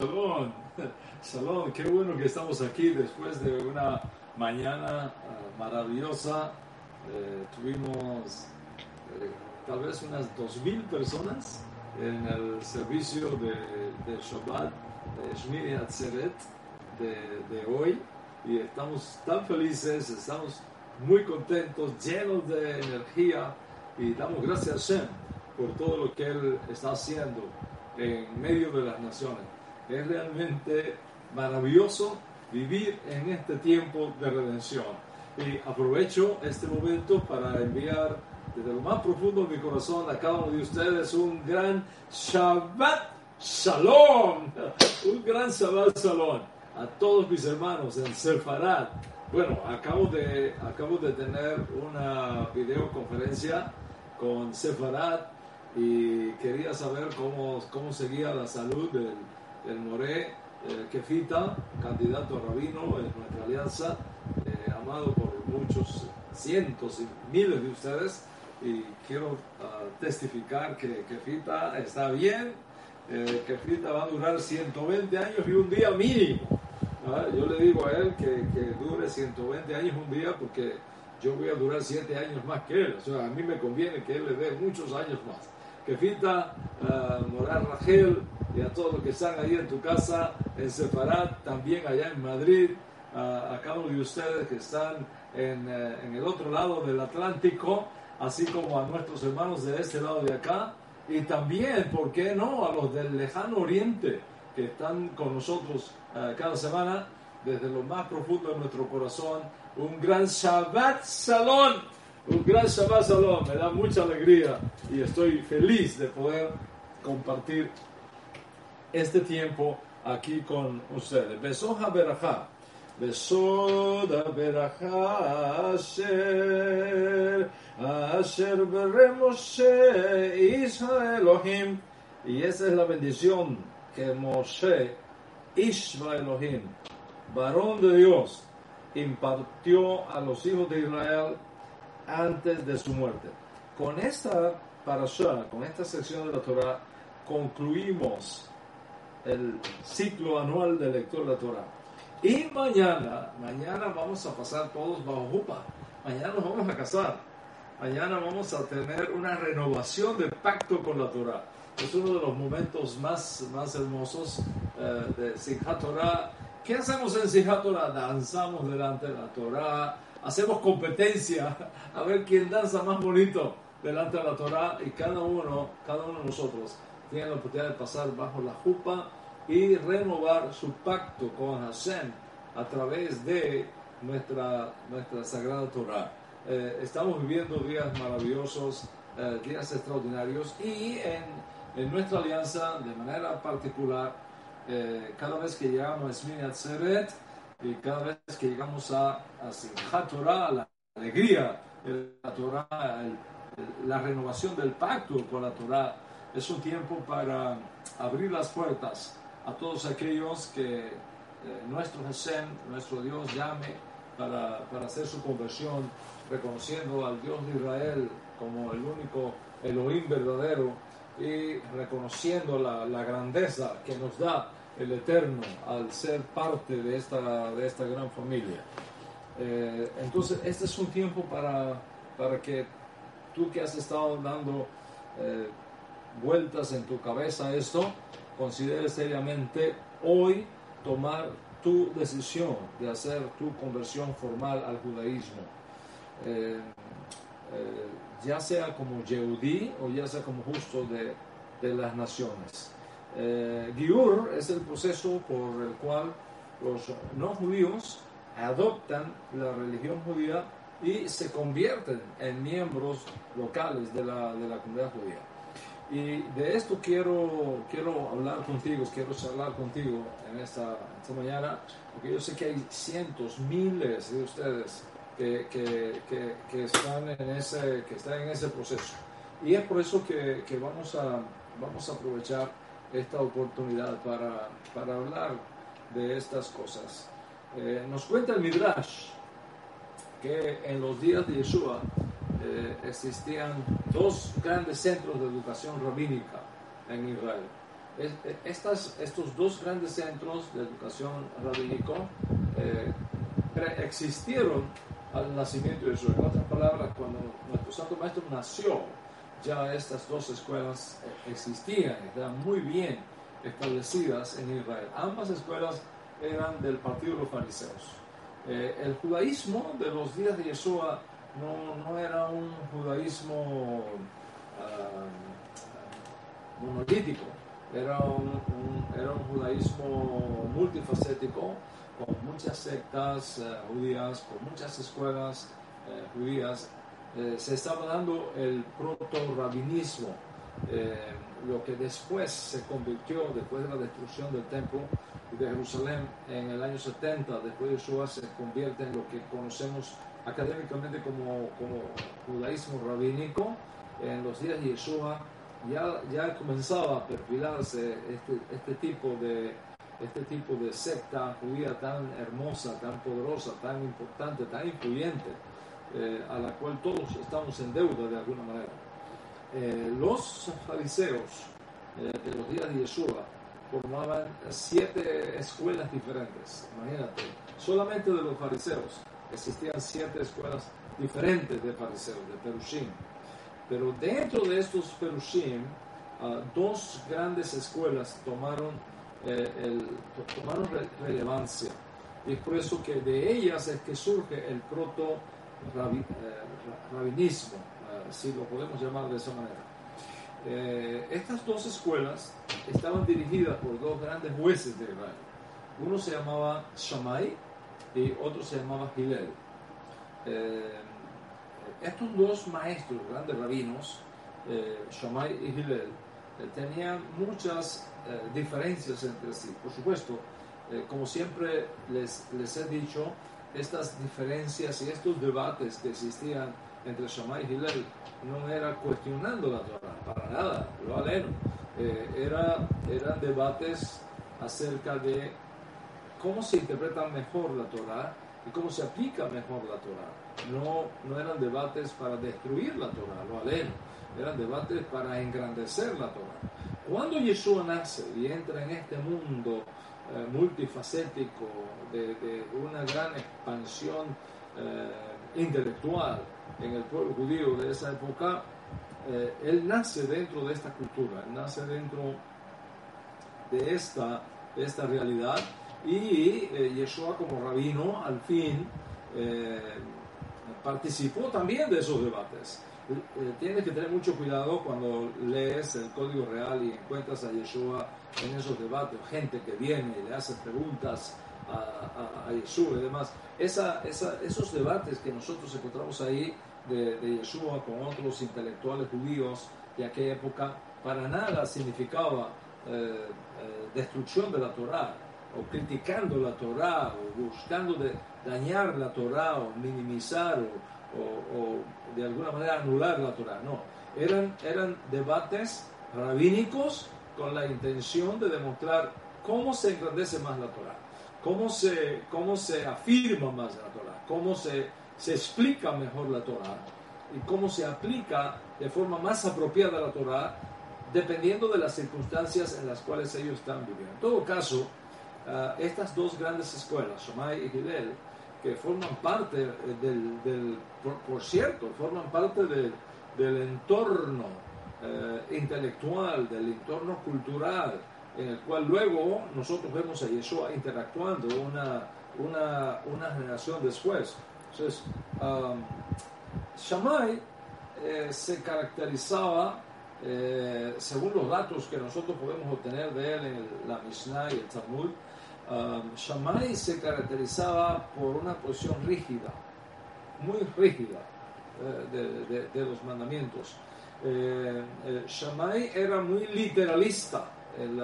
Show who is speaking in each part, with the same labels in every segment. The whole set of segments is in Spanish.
Speaker 1: Shalom, Shalom, qué bueno que estamos aquí después de una mañana uh, maravillosa. Eh, tuvimos eh, tal vez unas 2.000 personas en el servicio de, de Shabbat, de Shmini Atzeret de, de hoy y estamos tan felices, estamos muy contentos, llenos de energía y damos gracias a Shem por todo lo que Él está haciendo en medio de las naciones. Es realmente maravilloso vivir en este tiempo de redención. Y aprovecho este momento para enviar desde lo más profundo de mi corazón a cada uno de ustedes un gran Shabbat Shalom. Un gran Shabbat Shalom a todos mis hermanos en Sefarad. Bueno, acabo de, acabo de tener una videoconferencia con Sefarad y quería saber cómo, cómo seguía la salud del, del Moré eh, Kefita, candidato a rabino en nuestra alianza, eh, amado por muchos cientos y miles de ustedes. Y quiero ah, testificar que Kefita está bien, eh, Kefita va a durar 120 años y un día mínimo. ¿Ah? Yo le digo a él que, que, dure 120 años un día porque yo voy a durar 7 años más que él. O sea, a mí me conviene que él le dé muchos años más. Kefita, uh, Morar Rangel y a todos los que están ahí en tu casa, en Separat, también allá en Madrid, a cada uno de ustedes que están en, uh, en, el otro lado del Atlántico, así como a nuestros hermanos de este lado de acá, y también, ¿por qué no?, a los del lejano oriente que están con nosotros cada semana, desde lo más profundo de nuestro corazón, un gran Shabbat Salón un gran Shabbat Shalom, me da mucha alegría y estoy feliz de poder compartir este tiempo aquí con ustedes. Besoja Berajá, Besoda Berajá Asher, Asher Beremoshe Israel Elohim. Y esa es la bendición que Moshe, Israel Elohim, varón de Dios, impartió a los hijos de Israel antes de su muerte. Con esta parasha, con esta sección de la Torah, concluimos el ciclo anual de lectura de la Torah. Y mañana, mañana vamos a pasar todos bajo jupa. Mañana nos vamos a casar. Mañana vamos a tener una renovación del pacto con la Torah. Es uno de los momentos más, más hermosos eh, de Simchat Torah. ¿Qué hacemos en Simchat Torah? Danzamos delante de la Torah hacemos competencia a ver quién danza más bonito delante de la Torah y cada uno, cada uno de nosotros tiene la oportunidad de pasar bajo la jupa y renovar su pacto con Hashem a través de nuestra, nuestra sagrada Torah. Eh, estamos viviendo días maravillosos, eh, días extraordinarios y en, en, nuestra alianza de manera particular, eh, cada vez que llegamos a Esmini Atzeret, y cada vez que llegamos a, a Torah, la alegría la Torah, la renovación del pacto con la Torah, es un tiempo para abrir las puertas a todos aquellos que eh, nuestro Hashem, nuestro Dios, llame para, para, hacer su conversión, reconociendo al Dios de Israel como el único Elohim verdadero y reconociendo la, la grandeza que nos da el Eterno al ser parte de esta, de esta gran familia. Eh, entonces, este es un tiempo para, para que tú que has estado dando eh, vueltas en tu cabeza esto, consideres seriamente hoy tomar tu decisión de hacer tu conversión formal al judaísmo. Eh, ya sea como Yehudí o ya sea como justo de, de las naciones. Eh, Giur es el proceso por el cual los no judíos adoptan la religión judía y se convierten en miembros locales de la, de la comunidad judía. Y de esto quiero, quiero hablar contigo, quiero hablar contigo en esta, esta mañana, porque yo sé que hay cientos, miles de ustedes que, que, que, que, están, en ese, que están en ese proceso. Y es por eso que vamos, a, vamos a aprovechar esta oportunidad para, para hablar de estas cosas. Eh, nos cuenta el Midrash que en los días de Yeshua eh, existían dos grandes centros de educación rabínica en Israel. estas, estos dos grandes centros de educación rabínico eh, existieron al nacimiento de Jesús. En otras palabras, cuando nuestro Santo Maestro nació, ya estas dos escuelas eh, existían, estaban muy bien establecidas en Israel. Ambas escuelas eran del partido de los fariseos. Eh, el judaísmo de los días de Yeshua no, era un judaísmo ah, monolítico, era un, era un judaísmo multifacético, con muchas sectas eh, judías, con muchas escuelas eh, judías. Se estaba dando el proto-rabinismo, lo que después se convirtió, después de la destrucción del templo, de Jerusalén en el año 70, después de Yeshua, se convierte en lo que conocemos académicamente como, como judaísmo rabínico. En los días de Yeshua ya, ya comenzaba a perfilarse este, este, tipo de, este tipo de secta judía tan hermosa, tan poderosa, tan importante, tan influyente, eh, a la cual todos estamos en deuda de alguna manera. Eh, los fariseos eh, de los días de Yeshua formaban siete escuelas diferentes. Imagínate, solamente de los fariseos existían siete escuelas diferentes de fariseos, de Perushim. Pero dentro de estos Perushim, ah, dos grandes escuelas tomaron, eh, el, tomaron relevancia. Y es por eso que de ellas es que surge el proto-rabinismo, eh, si lo podemos llamar de esa manera. Eh, estas dos escuelas estaban dirigidas por dos grandes jueces de Israel. Uno se llamaba Shammai y otro se llamaba Hillel. Eh, estos dos maestros, grandes rabinos, eh, Shammai y Hillel, tenían muchas diferencias entre sí. Por supuesto, como siempre les, les he dicho, estas diferencias y estos debates que existían entre Shammai y Hillel no era cuestionando la Torah, para nada, lo aleno. Eh, era, eran debates acerca de cómo se interpreta mejor la Torah y cómo se aplica mejor la Torah. No, no eran debates para destruir la Torah, lo aleno. Eran debates para engrandecer la Torah. Cuando Yeshua nace y entra en este mundo eh, multifacético de, una gran expansión eh, intelectual, en el pueblo judío de esa época, eh, él nace dentro de esta cultura, nace dentro de esta, esta realidad y eh, Yeshua como rabino al fin participó también de esos debates. tienes que tener mucho cuidado cuando lees el código real y encuentras a Yeshua en esos debates, gente que viene y le hace preguntas a, a, Yeshua y demás. Esa, esos debates que nosotros encontramos ahí de, de Yeshua con otros intelectuales judíos de aquella época, para nada significaba eh, eh, destrucción de la Torá, o criticando la Torá, o buscando de dañar la Torá, o minimizar, o, de alguna manera anular la Torá. No, eran, eran debates rabínicos con la intención de demostrar cómo se engrandece más la Torá, cómo se, cómo se afirma más la Torá, cómo se se explica mejor la Torah y cómo se aplica de forma más apropiada la Torah dependiendo de las circunstancias en las cuales ellos están viviendo. En todo caso, ah, estas dos grandes escuelas, Shomai y Hillel, que forman parte eh, del, por, cierto, forman parte del entorno eh, intelectual, del entorno cultural, en el cual luego nosotros vemos a Yeshua interactuando una, una, una generación después. Entonces, um, Shammai eh, se caracterizaba, eh, según los datos que nosotros podemos obtener de él en la Mishnah y el Talmud, um, Shammai se caracterizaba por una posición rígida, muy rígida eh, de, los mandamientos. Shammai era muy literalista en,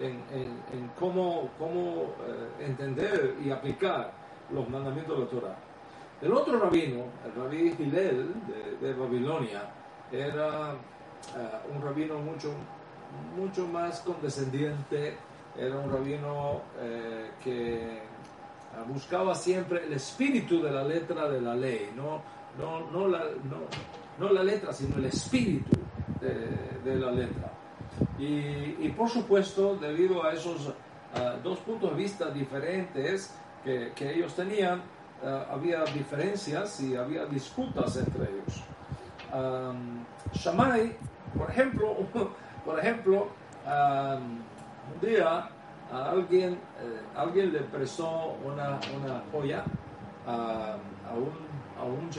Speaker 1: en cómo, cómo entender y aplicar los mandamientos de la Torah. El otro rabino, el rabí Hillel de, Babilonia, era eh, un rabino mucho, mucho más condescendiente, era un rabino eh, que eh, buscaba siempre el espíritu de la letra de la ley, no, no, no, la, no, la letra, sino el espíritu de, la letra. Y, por supuesto, debido a esos uh, dos puntos de vista diferentes que, ellos tenían, uh, había diferencias y había disputas entre ellos. Um, Shammai, por ejemplo, por ejemplo um, un día a alguien, eh, alguien le prestó una, una joya a, a un, a un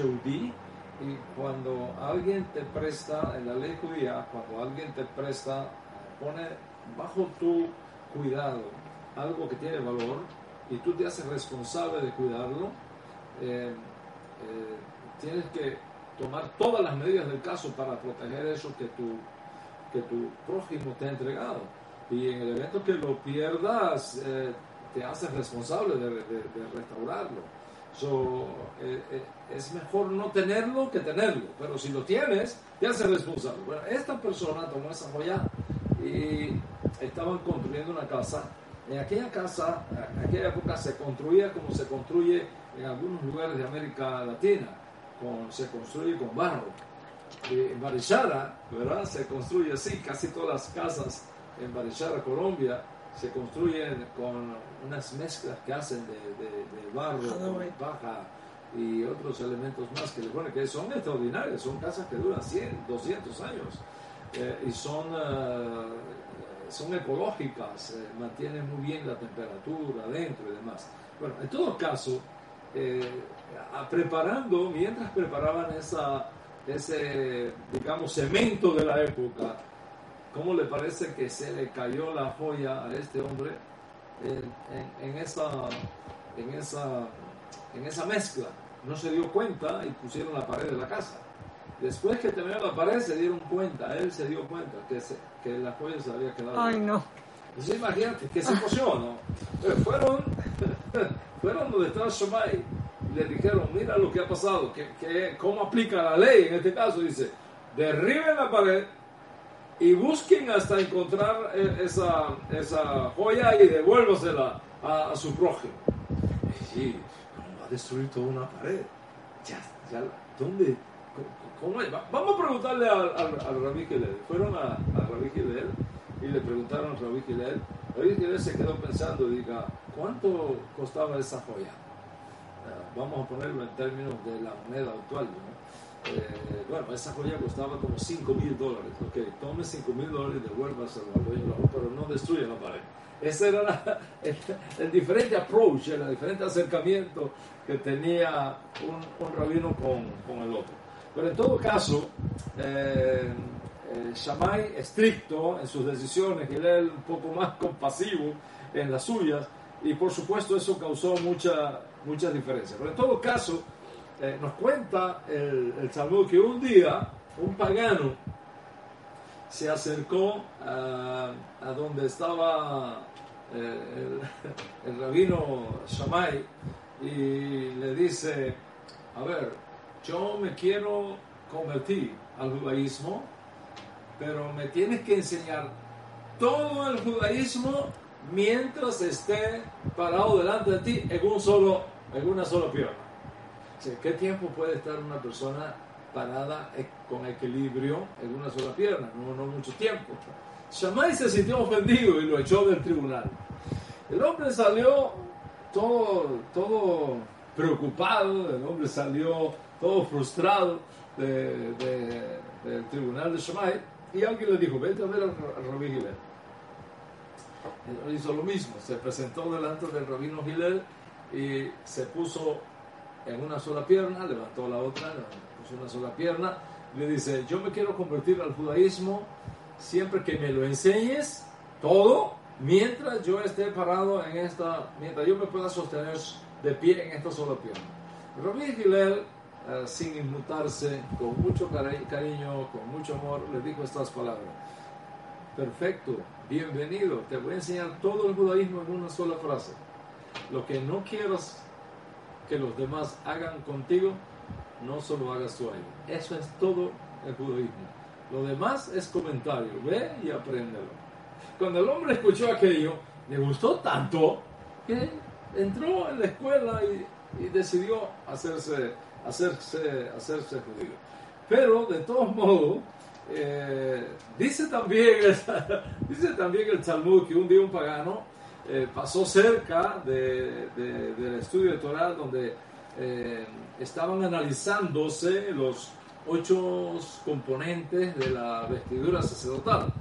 Speaker 1: y cuando alguien te presta, en la ley judía, cuando alguien te presta, pone bajo tu cuidado algo que tiene valor y tú te haces responsable de cuidarlo, eh, eh, tienes que tomar todas las medidas del caso para proteger eso que tu, que tu prójimo te ha entregado. Y en el evento que lo pierdas, eh, te haces responsable de, de, de restaurarlo. So, eh, es mejor no tenerlo que tenerlo, pero si lo tienes, te haces responsable. Bueno, esta persona tomó esa joya y estaban construyendo una casa. En aquella casa, en aquella época se construía como se construye en algunos lugares de América Latina, con, se construye con barro. En Barichara, ¿verdad? Se construye así, casi todas las casas en Barichara, Colombia, se construyen con unas mezclas que hacen de, de, de barro, paja y otros elementos más que le ponen, que son extraordinarias, son casas que duran 100, 200 años eh, y son, uh, son ecológicas, eh, mantienen muy bien la temperatura dentro y demás. Bueno, en todo caso, eh, preparando, mientras preparaban esa, ese, digamos, cemento de la época, ¿Cómo le parece que se le cayó la joya a este hombre en, en, esa, en, esa, en esa mezcla? No se dio cuenta y pusieron la pared de la casa. Después que terminó la pared se dieron cuenta, él se dio cuenta que, se, que la joya se había quedado.
Speaker 2: Ay, no.
Speaker 1: Entonces imagínate que se emocionó. Pero fueron, fueron donde estaba Shomai y le dijeron, mira lo que ha pasado, que, que, cómo aplica la ley en este caso. Dice, derriben la pared y busquen hasta encontrar esa, esa joya y devuélvasela a, a su prójimo. Y sí, ¿cómo va a destruir toda una pared? Ya, ya, ¿dónde? ¿Cómo, cómo? Vamos a preguntarle al, al, Rabí Gilel. Fueron a, a Rabí Gilel y le preguntaron a Rabí Gilel. Rabí Gilel se quedó pensando diga, ¿cuánto costaba esa joya? Uh, vamos a ponerlo en términos de la moneda actual, ¿no? Eh, bueno, esa joya costaba como 5 mil dólares. Ok, tome 5 mil dólares y devuélvaselo al pero no destruya la pared. Ese era el, diferente approach, el diferente acercamiento que tenía un, rabino con, con, el otro. Pero en todo caso, eh, Shammai estricto en sus decisiones él un poco más compasivo en las suyas, y por supuesto eso causó mucha, muchas diferencias. Pero en todo caso, eh, nos cuenta el, el que un día un pagano se acercó a, a donde estaba eh, el, rabino Shammai y le dice, a ver, yo me quiero convertir al judaísmo, pero me tienes que enseñar todo el judaísmo mientras esté parado delante de ti en, una sola pierna. ¿Qué tiempo puede estar una persona parada con equilibrio en una sola pierna? No, no mucho tiempo. Shammai se sintió ofendido y lo echó del tribunal. El hombre salió todo, todo preocupado, el hombre salió todo frustrado de, de, del tribunal de Shammai y alguien le dijo, vete a ver al, rabí Gilel. Él hizo lo mismo, se presentó delante del rabino Gilel y se puso en una sola pierna, levantó la otra, puso una sola pierna, le dice, yo me quiero convertir al judaísmo siempre que me lo enseñes todo, mientras yo esté parado en esta, mientras yo me pueda sostener de pie en esta sola pierna. Rabbi Gilel, uh, sin inmutarse, con mucho cari cariño, con mucho amor, le dijo estas palabras. Perfecto, bienvenido, te voy a enseñar todo el judaísmo en una sola frase. Lo que no quieras que los demás hagan contigo, no solo hagas tú a ellos. Eso es todo el judaísmo. Lo demás es comentario. Ve y apréndelo. Cuando el hombre escuchó aquello, le gustó tanto que entró en la escuela y, decidió hacerse, hacerse, hacerse judío. Pero, de todos modos, eh, dice, también, dice también el Talmud que un día un pagano eh, pasó cerca de, del estudio de Torah donde eh, estaban analizándose los ocho componentes de la vestidura sacerdotal.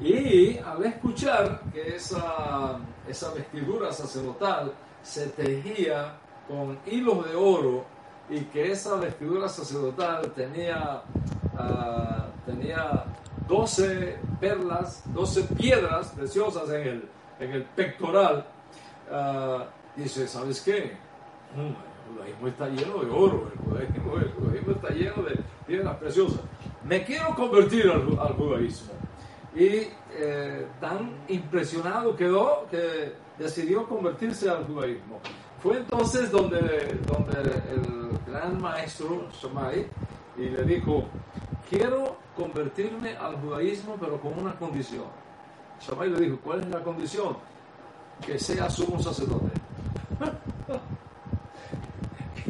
Speaker 1: Y al escuchar que esa, esa vestidura sacerdotal se tejía con hilos de oro y que esa vestidura sacerdotal tenía, uh, tenía 12 perlas, 12 piedras preciosas en el, en el pectoral, uh, dice, ¿sabes qué? El judaísmo está lleno de oro, el judaísmo, está lleno de piedras preciosas. Me quiero convertir al, judaísmo. Y eh, tan impresionado quedó que decidió convertirse al judaísmo. Fue entonces donde, donde el gran maestro Shomai y le dijo, quiero convertirme al judaísmo pero con una condición. Shomai le dijo, ¿cuál es la condición? Que sea sumo sacerdote.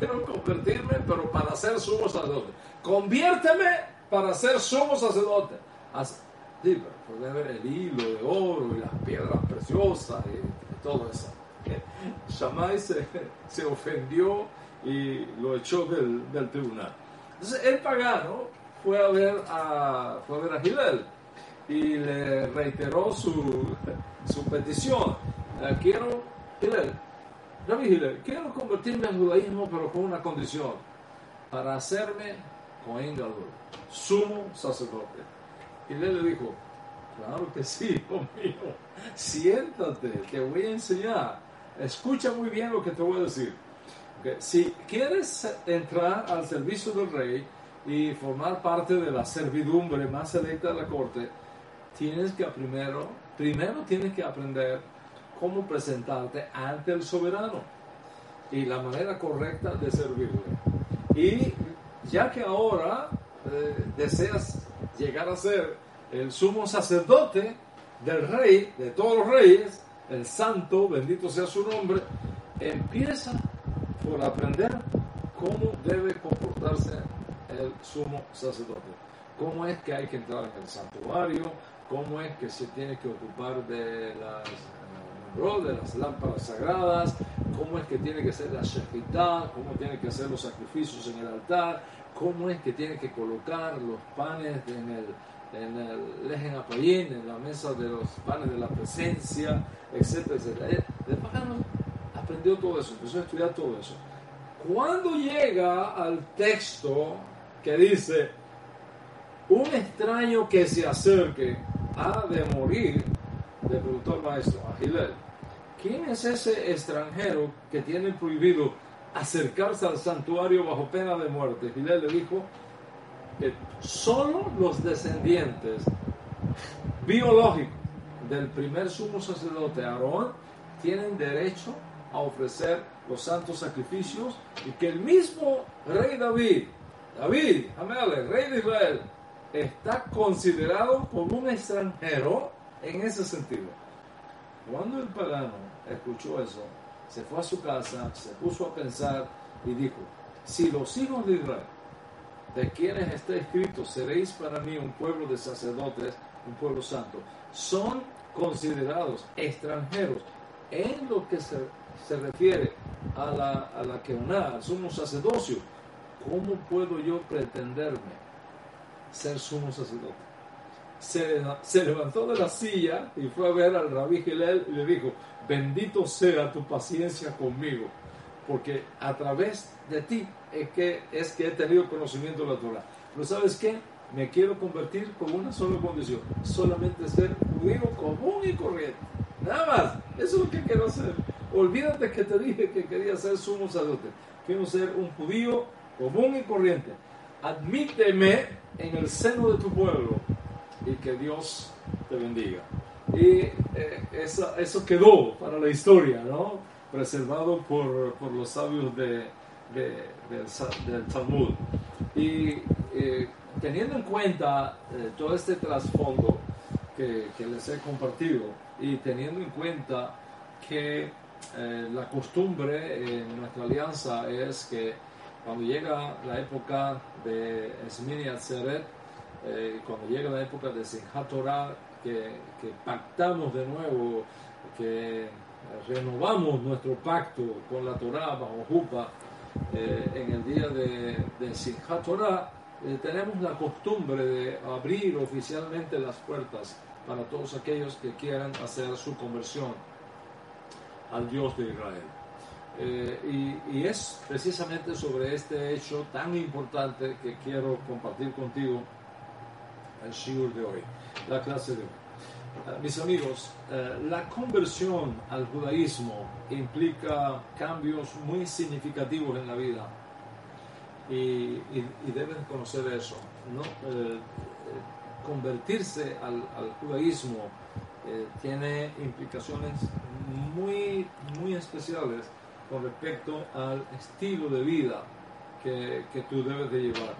Speaker 1: quiero convertirme pero para ser sumo sacerdote. Conviérteme para ser sumo sacerdote. Sí, puede ver el hilo de oro y las piedras preciosas y, todo eso. Shammai se, se, ofendió y lo echó del, del, tribunal. Entonces el pagano fue a ver a, fue a, ver a Gilel y le reiteró su, su petición. Eh, quiero, Gilel, Rabbi Gilel, quiero convertirme al judaísmo pero con una condición, para hacerme Cohen Gadol, sumo sacerdote. Y él le dijo, claro que sí, hijo mío, siéntate, te voy a enseñar. Escucha muy bien lo que te voy a decir. Si quieres entrar al servicio del rey y formar parte de la servidumbre más selecta de la corte, tienes que primero, primero tienes que aprender cómo presentarte ante el soberano y la manera correcta de servirle. Y ya que ahora eh, deseas llegar a ser el sumo sacerdote del rey, de todos los reyes, el santo, bendito sea su nombre, empieza por aprender cómo debe comportarse el sumo sacerdote. Cómo es que hay que entrar en el santuario, cómo es que se tiene que ocupar de las, eh, de las lámparas sagradas, cómo es que tiene que ser la shechitá, cómo tiene que hacer los sacrificios en el altar, cómo es que tiene que colocar los panes en el, en el Lejen Apayín, en la mesa de los panes de la presencia, etcétera, etcétera. El pagano aprendió todo eso, empezó a estudiar todo eso. Cuando llega al texto que dice, un extraño que se acerque ha de morir, preguntó el maestro, a Gilel, ¿quién es ese extranjero que tiene prohibido acercarse al santuario bajo pena de muerte. Gilel le dijo que solo los descendientes biológicos del primer sumo sacerdote Aarón tienen derecho a ofrecer los santos sacrificios y que el mismo rey David, David, el rey de Israel, está considerado como un extranjero en ese sentido. Cuando el pagano escuchó eso, se fue a su casa, se puso a pensar y dijo, si los hijos de Israel, de quienes está escrito, seréis para mí un pueblo de sacerdotes, un pueblo santo, son considerados extranjeros en lo que se, se refiere a la, a la sumo sacerdocio, ¿cómo puedo yo pretenderme ser sumo sacerdote? Se, se, levantó de la silla y fue a ver al rabí Gilel y le dijo, bendito sea tu paciencia conmigo, porque a través de ti es que, es que he tenido conocimiento de la Torah. Pero ¿sabes qué? Me quiero convertir con una sola condición, solamente ser judío común y corriente. Nada más, eso es lo que quiero hacer. Olvídate que te dije que quería ser sumo sacerdote. Quiero ser un judío común y corriente. Admíteme en el seno de tu pueblo y que Dios te bendiga. Y eh, eso, eso, quedó para la historia, ¿no? Preservado por, por los sabios de, de, del, Talmud. Y eh, teniendo en cuenta eh, todo este trasfondo que, que, les he compartido y teniendo en cuenta que la costumbre en nuestra alianza es que cuando llega la época de Esmini Atzeret, eh, cuando llega la época de Simchat Torah, que, que, pactamos de nuevo, que renovamos nuestro pacto con la Torah bajo Jupa, eh, en el día de, de Torah, eh, tenemos la costumbre de abrir oficialmente las puertas para todos aquellos que quieran hacer su conversión al Dios de Israel. Eh, y, es precisamente sobre este hecho tan importante que quiero compartir contigo el shiur de hoy, la clase de hoy. Eh, mis amigos, la conversión al judaísmo implica cambios muy significativos en la vida y, deben conocer eso. ¿no? Eh, eh, convertirse al, judaísmo eh, tiene implicaciones muy, muy especiales con respecto al estilo de vida que, que tú debes de llevar.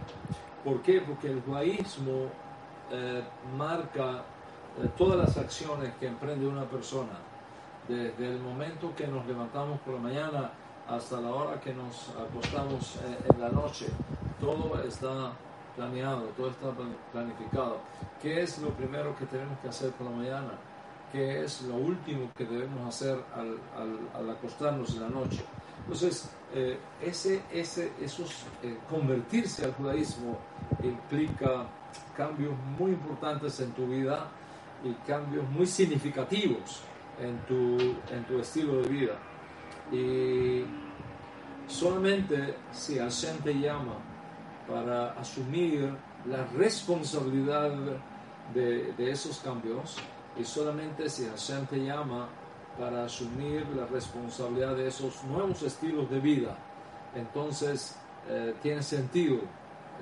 Speaker 1: ¿Por qué? Porque el judaísmo marca todas las acciones que emprende una persona, desde el momento que nos levantamos por la mañana hasta la hora que nos acostamos eh, en la noche. Todo está planeado, todo está planificado. ¿Qué es lo primero que tenemos que hacer por la mañana? ¿Qué es lo último que debemos hacer al, al, acostarnos en la noche? Entonces, eh, ese, ese, esos, eh, convertirse al judaísmo implica cambios muy importantes en tu vida y cambios muy significativos en tu, en tu estilo de vida. Y solamente si Hashem te llama para asumir la responsabilidad de, esos cambios, y solamente si Hashem te llama para asumir la responsabilidad de esos nuevos estilos de vida, entonces eh, tiene sentido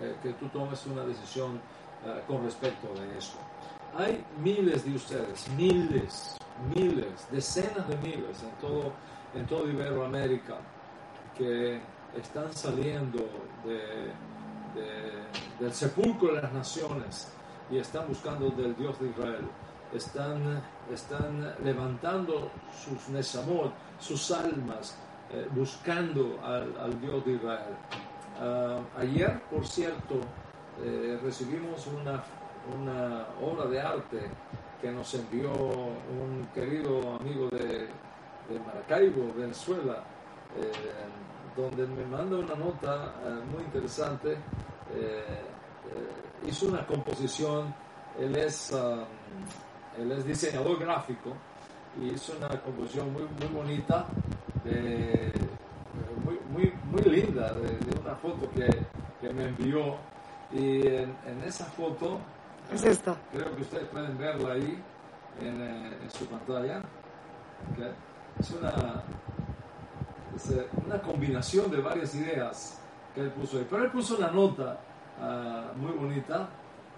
Speaker 1: eh, que tú tomes una decisión eh, con respecto de eso. Hay miles de ustedes, miles, miles, decenas de miles en todo en toda Iberoamérica que están saliendo de, del sepulcro de las naciones y están buscando del Dios de Israel. Están, están levantando sus nesamot, sus almas, eh, buscando al, Dios de Israel. Ah, ayer, por cierto, eh, recibimos una, una obra de arte que nos envió un querido amigo de de Maracaibo, Venezuela, eh, donde me manda una nota eh, muy interesante. Hizo una composición, él es, um, él es diseñador gráfico y hizo una composición muy, muy bonita, muy, muy, muy, linda, de, una foto que, que, me envió. Y en, esa foto,
Speaker 2: es esta.
Speaker 1: creo que ustedes pueden verla ahí en, en su pantalla. Okay es una, eh, una combinación de varias ideas que él puso ahí. Pero él puso una nota ah, muy bonita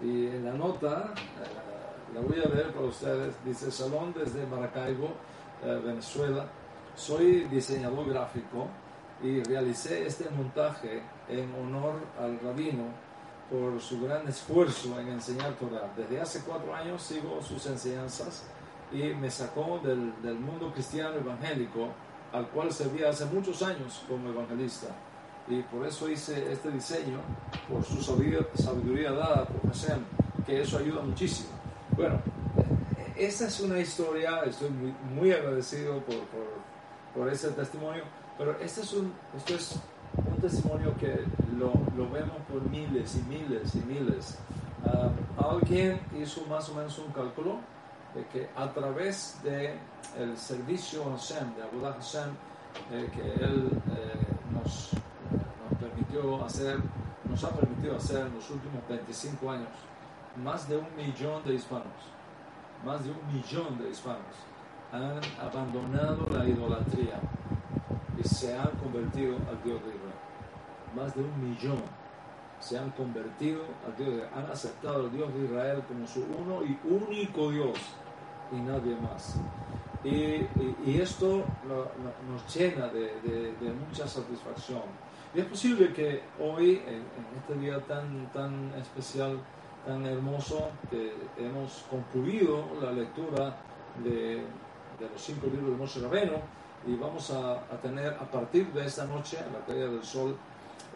Speaker 1: y en la nota, eh, la voy a leer para ustedes, dice Salón desde Maracaibo, eh, Venezuela. Soy diseñador gráfico y realicé este montaje en honor al rabino por su gran esfuerzo en enseñar Torah. Desde hace cuatro años sigo sus enseñanzas y me sacó del, del, mundo cristiano evangélico al cual servía hace muchos años como evangelista. Y por eso hice este diseño, por su sabiduría, dada por Hashem, que eso ayuda muchísimo. Bueno, esa es una historia, estoy muy, muy agradecido por, por, por, ese testimonio, pero este es un, este es un testimonio que lo, vemos por miles y miles y miles. Ah, alguien hizo más o menos un cálculo de que a través del el servicio Hashem, de Abudah Hashem, eh, que Él eh, nos, permitió hacer, nos ha permitido hacer en los últimos 25 años, más de un millón de hispanos, más de un millón de hispanos han abandonado la idolatría y se han convertido al Dios de Israel. Más de un millón se han convertido al Dios han aceptado al Dios de Israel como su uno y único Dios y nadie más. Y, esto nos llena de, mucha satisfacción. Y es posible que hoy, en, este día tan, tan especial, tan hermoso, que hemos concluido la lectura de, de los cinco libros de Moshe Rabeno, y vamos a, a, tener a partir de esta noche, a la caída del sol,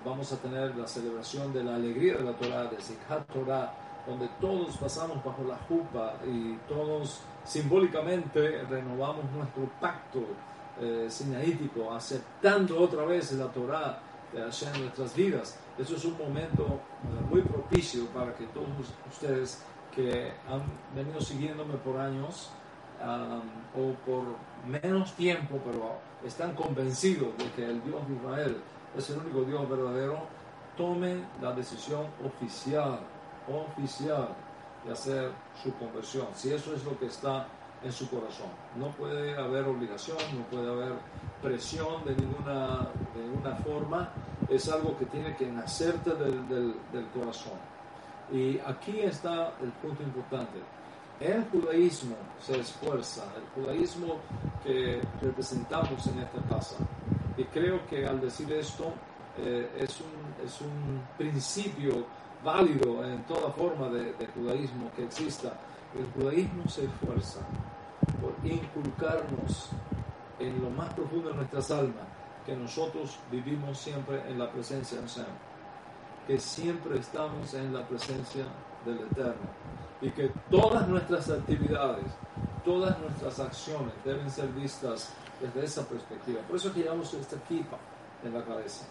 Speaker 1: vamos a tener la celebración de la alegría de la Torah, de Sikhat Torah, donde todos pasamos bajo la jupa y todos simbólicamente renovamos nuestro pacto eh, sinaítico, aceptando otra vez la Torah de Hashem en nuestras vidas. Eso es un momento eh, muy propicio para que todos ustedes que han venido siguiéndome por años o por menos tiempo, pero están convencidos de que el Dios de Israel es el único Dios verdadero, tomen la decisión oficial, oficial de hacer su conversión, si eso es lo que está en su corazón. No puede haber obligación, no puede haber presión de ninguna, de ninguna forma, es algo que tiene que nacerte del, del, del corazón. Y aquí está el punto importante. El judaísmo se esfuerza, el judaísmo que representamos en esta casa. Y creo que al decir esto eh, es, un, es, un, principio válido en toda forma de, judaísmo que exista. El judaísmo se esfuerza por inculcarnos en lo más profundo de nuestras almas que nosotros vivimos siempre en la presencia de Hashem que siempre estamos en la presencia del Eterno y que todas nuestras actividades, todas nuestras acciones deben ser vistas desde esa perspectiva. Por eso llevamos esta equipa en la cabeza.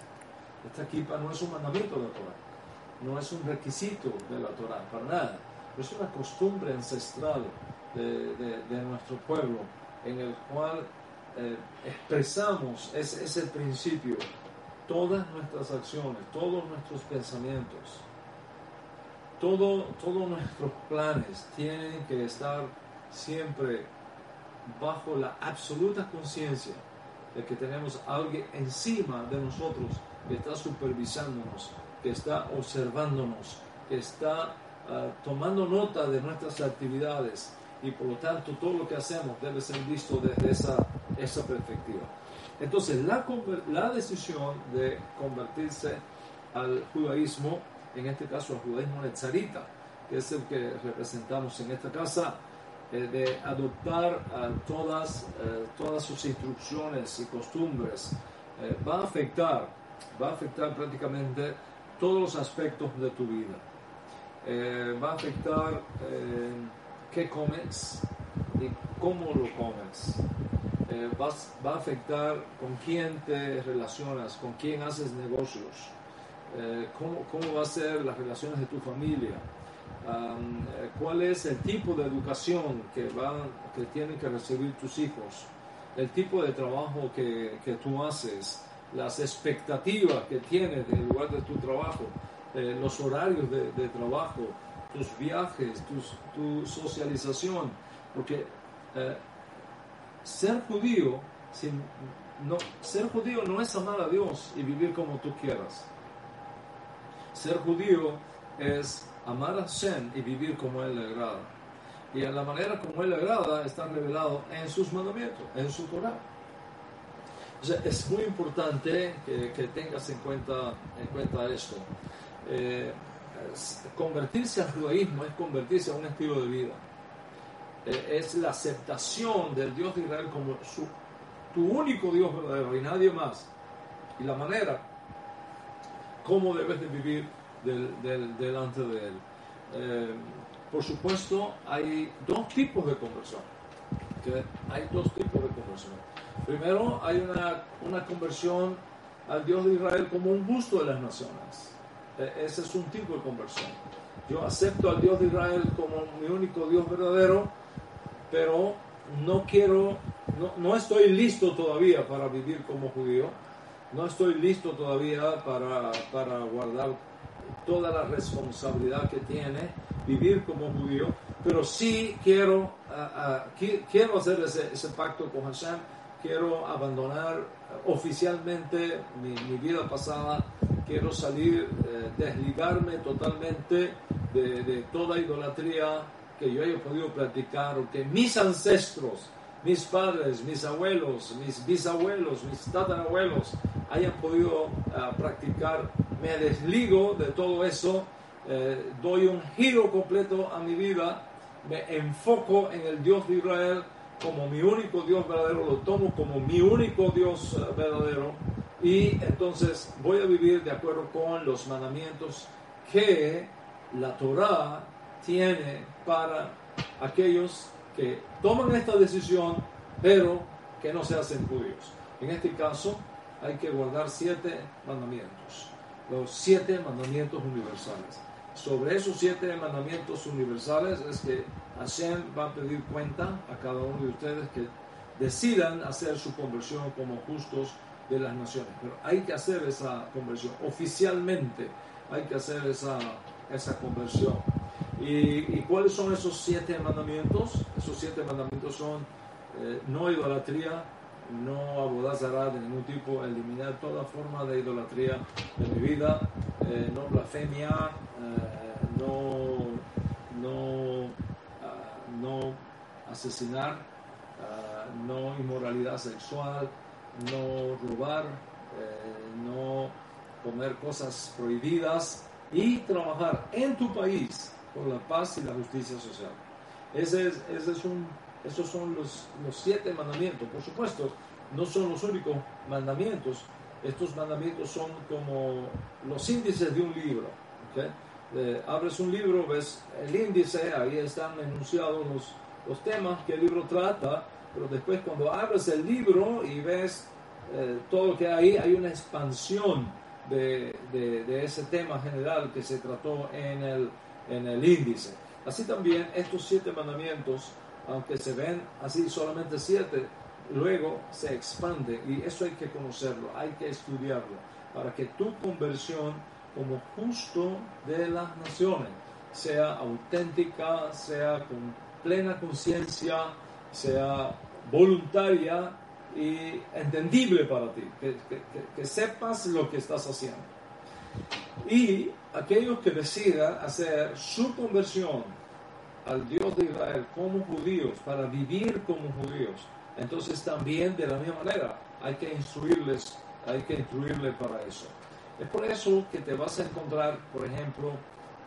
Speaker 1: Esta equipa no es un mandamiento de la Torah, no es un requisito de la Torah, para nada. Es una costumbre ancestral de, de, nuestro pueblo en el cual eh, expresamos ese, ese principio todas nuestras acciones, todos nuestros pensamientos, todo, todos nuestros planes tienen que estar siempre bajo la absoluta conciencia de que tenemos alguien encima de nosotros que está supervisándonos, que está observándonos, que está ah, tomando nota de nuestras actividades y por lo tanto todo lo que hacemos debe ser visto desde esa, esa perspectiva. Entonces, la, la decisión de convertirse al judaísmo, en este caso al judaísmo netzarita, que es el que representamos en esta casa, de adoptar todas, eh, todas sus instrucciones y costumbres, eh, va a afectar, va a afectar prácticamente todos los aspectos de tu vida. va a afectar qué comes y cómo lo comes. Eh, va, a afectar con quién te relacionas, con quién haces negocios, eh, cómo, cómo va a ser las relaciones de tu familia, eh, cuál es el tipo de educación que, van, que tienen que recibir tus hijos, el tipo de trabajo que, que tú haces, las expectativas que tienes en lugar de tu trabajo, los horarios de, trabajo, tus viajes, tu socialización, porque ser judío, sin, no, ser judío no es amar a Dios y vivir como tú quieras. Ser judío es amar a Hashem y vivir como Él le agrada. Y en la manera como Él le agrada está revelado en sus mandamientos, en su Torah. es muy importante que, tengas en cuenta, en cuenta esto. Eh, convertirse al judaísmo es convertirse a un estilo de vida. Eh, es la aceptación del Dios de Israel como su, tu único Dios verdadero y nadie más. Y la manera cómo debes de vivir delante de Él. Eh, por supuesto, hay dos tipos de conversión. Hay dos tipos de conversión. Primero, hay una, una conversión al Dios de Israel como un gusto de las naciones. E, ese es un tipo de conversión. Yo acepto al Dios de Israel como mi único Dios verdadero pero no quiero, no, no, estoy listo todavía para vivir como judío, no estoy listo todavía para, para guardar toda la responsabilidad que tiene vivir como judío, pero sí quiero, quiero hacer ese, pacto con Hashem, quiero abandonar oficialmente mi, vida pasada, quiero salir, eh, desligarme totalmente de, de toda idolatría, que yo haya podido practicar o que mis ancestros, mis padres, mis abuelos, mis bisabuelos, mis tatarabuelos hayan podido ah, practicar, me desligo de todo eso, eh, doy un giro completo a mi vida, me enfoco en el Dios de Israel como mi único Dios verdadero, lo tomo como mi único Dios ah, verdadero y entonces voy a vivir de acuerdo con los mandamientos que la Torah tiene para aquellos que toman esta decisión, pero que no se hacen judíos. En este caso, hay que guardar siete mandamientos, los siete mandamientos universales. Sobre esos siete mandamientos universales es que Hashem va a pedir cuenta a cada uno de ustedes que decidan hacer su conversión como justos de las naciones. Pero hay que hacer esa conversión. Oficialmente hay que hacer esa, esa conversión. ¿Y, cuáles son esos siete mandamientos? Esos siete mandamientos son eh, no idolatría, no abodazará de ningún tipo, eliminar toda forma de idolatría de mi vida, eh, no blasfemia, eh, no, no, ah, no asesinar, ah, no inmoralidad sexual, no robar, no comer cosas prohibidas y trabajar en tu país por la paz y la justicia social. Ese es, ese es un, esos son los, los siete mandamientos. Por supuesto, no son los únicos mandamientos. Estos mandamientos son como los índices de un libro. Eh, abres un libro, ves el índice, ahí están enunciados los, los temas que el libro trata, pero después cuando abres el libro y ves eh, todo lo que hay, hay una expansión de, de, de, ese tema general que se trató en el, en el índice. Así también estos siete mandamientos, aunque se ven así solamente siete, luego se expande y eso hay que conocerlo, hay que estudiarlo, para que tu conversión como justo de las naciones sea auténtica, sea con plena conciencia, sea voluntaria y entendible para ti, que, que sepas lo que estás haciendo. Y aquellos que decidan hacer su conversión al Dios de Israel como judíos, para vivir como judíos, entonces también de la misma manera hay que instruirles, hay que instruirles para eso. Es por eso que te vas a encontrar, por ejemplo,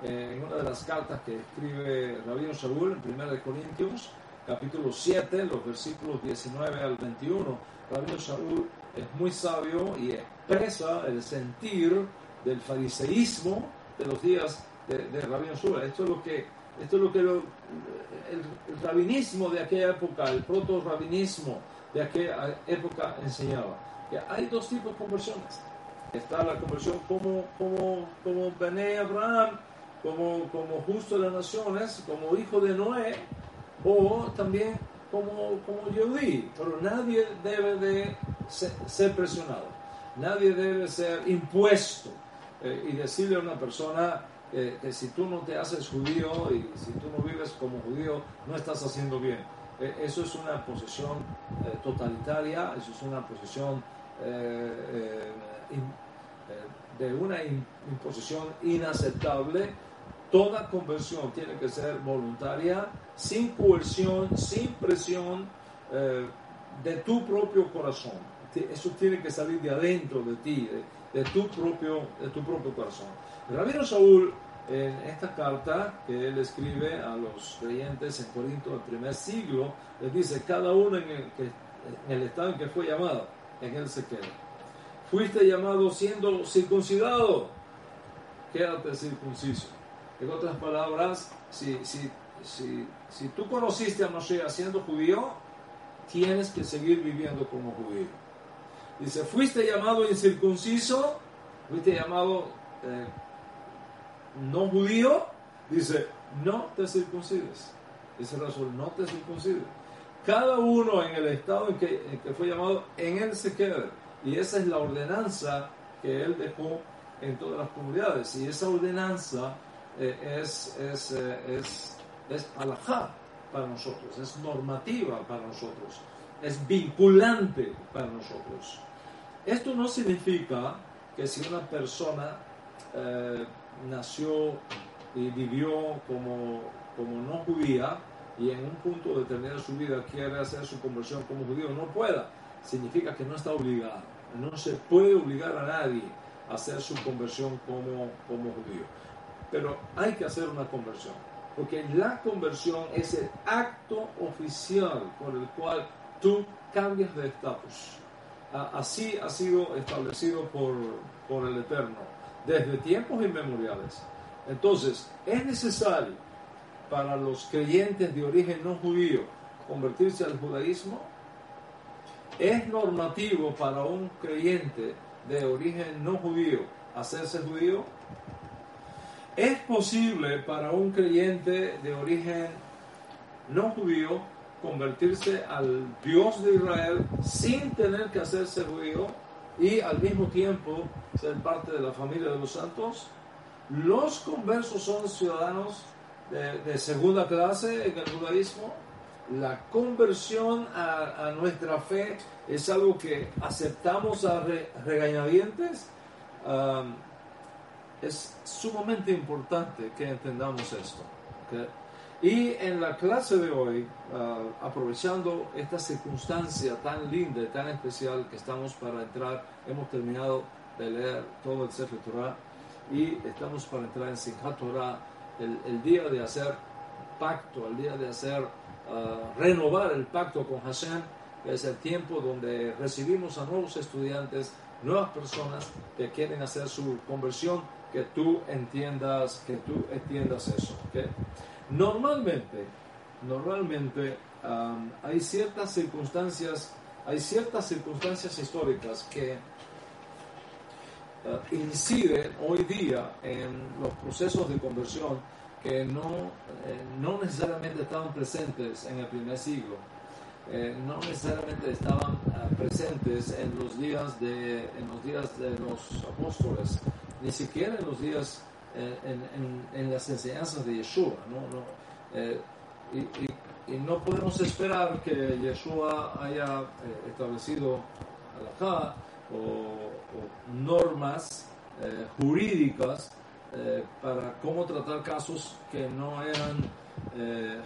Speaker 1: en una de las cartas que escribe Rabino Saúl en 1 Corintios, capítulo 7, los versículos 19 al 21. Rabino Saúl es muy sabio y expresa el sentir del fariseísmo de los días de, de Rabino Saúl. Esto es lo que esto es lo que el, rabinismo de aquella época, el proto-rabinismo de aquella época enseñaba. Que hay dos tipos de conversiones. Está la conversión como, como, como Bené Abraham, como, como justo de las naciones, como hijo de Noé, o también como, como Yehudi. Pero nadie debe de ser, presionado, nadie debe ser impuesto eh, y decirle a una persona, que si tú no te haces judío y si tú no vives como judío, no estás haciendo bien. E, eso es una posición eh, totalitaria, eso es una posición eh, eh, de una imposición inaceptable. Toda conversión tiene que ser voluntaria, sin coerción, sin presión de tu propio corazón. Eso tiene que salir de adentro de ti, tu, propio, de tu propio corazón. Rabino Saúl, en esta carta que él escribe a los creyentes en Corinto del primer siglo, les dice, cada uno en el, que, en el estado en que fue llamado, en él se queda. Fuiste llamado siendo circuncidado, quédate circunciso. En otras palabras, si, si, si, si tú conociste a Moshe siendo judío, tienes que seguir viviendo como judío. Dice, fuiste llamado incircunciso, fuiste llamado eh, no judío, dice, no te circuncides. Dice Rasul, no te circuncides. Cada uno en el estado en que, fue llamado, en él se queda. Y esa es la ordenanza que él dejó en todas las comunidades. Y esa ordenanza eh, es, es, eh, es, es alajá para nosotros, es normativa para nosotros, es vinculante para nosotros. Esto no significa que si una persona eh, nació y vivió como, como no judía y en un punto determinado de su vida quiere hacer su conversión como judío, no pueda, significa que no está obligado. No se puede obligar a nadie a hacer su conversión como, como judío. Pero hay que hacer una conversión, porque la conversión es el acto oficial por el cual tú cambias de estatus. Así ha sido establecido por, por el Eterno desde tiempos inmemoriales. Entonces, es necesario para los creyentes de origen no judío convertirse al judaísmo? ¿Es normativo para un creyente de origen no judío hacerse judío? ¿Es posible para un creyente de origen no judío convertirse al Dios de Israel sin tener que hacerse judío y al mismo tiempo ser parte de la familia de los santos? Los conversos son ciudadanos de, segunda clase en el judaísmo. La conversión a, nuestra fe es algo que aceptamos a regañadientes. es sumamente importante que entendamos esto. Y en la clase de hoy, ah, aprovechando esta circunstancia tan linda y tan especial que estamos para entrar, hemos terminado de leer todo el Sefer Torah y estamos para entrar en Simchat Torah, el, día de hacer pacto, el día de hacer, ah, renovar el pacto con Hashem, que es el tiempo donde recibimos a nuevos estudiantes, nuevas personas que quieren hacer su conversión, que tú entiendas, que tú entiendas eso. Normalmente, normalmente hay ciertas circunstancias, hay ciertas circunstancias históricas que uh, inciden hoy día en los procesos de conversión que no, eh, no necesariamente estaban presentes en el primer siglo, eh, no necesariamente estaban uh, presentes en los días de en los días de los apóstoles, ni siquiera en los días en, las enseñanzas de Yeshua. ¿no? Eh, y, no podemos esperar que Yeshua haya eh, establecido alajá o, normas eh, jurídicas para cómo tratar casos que no eran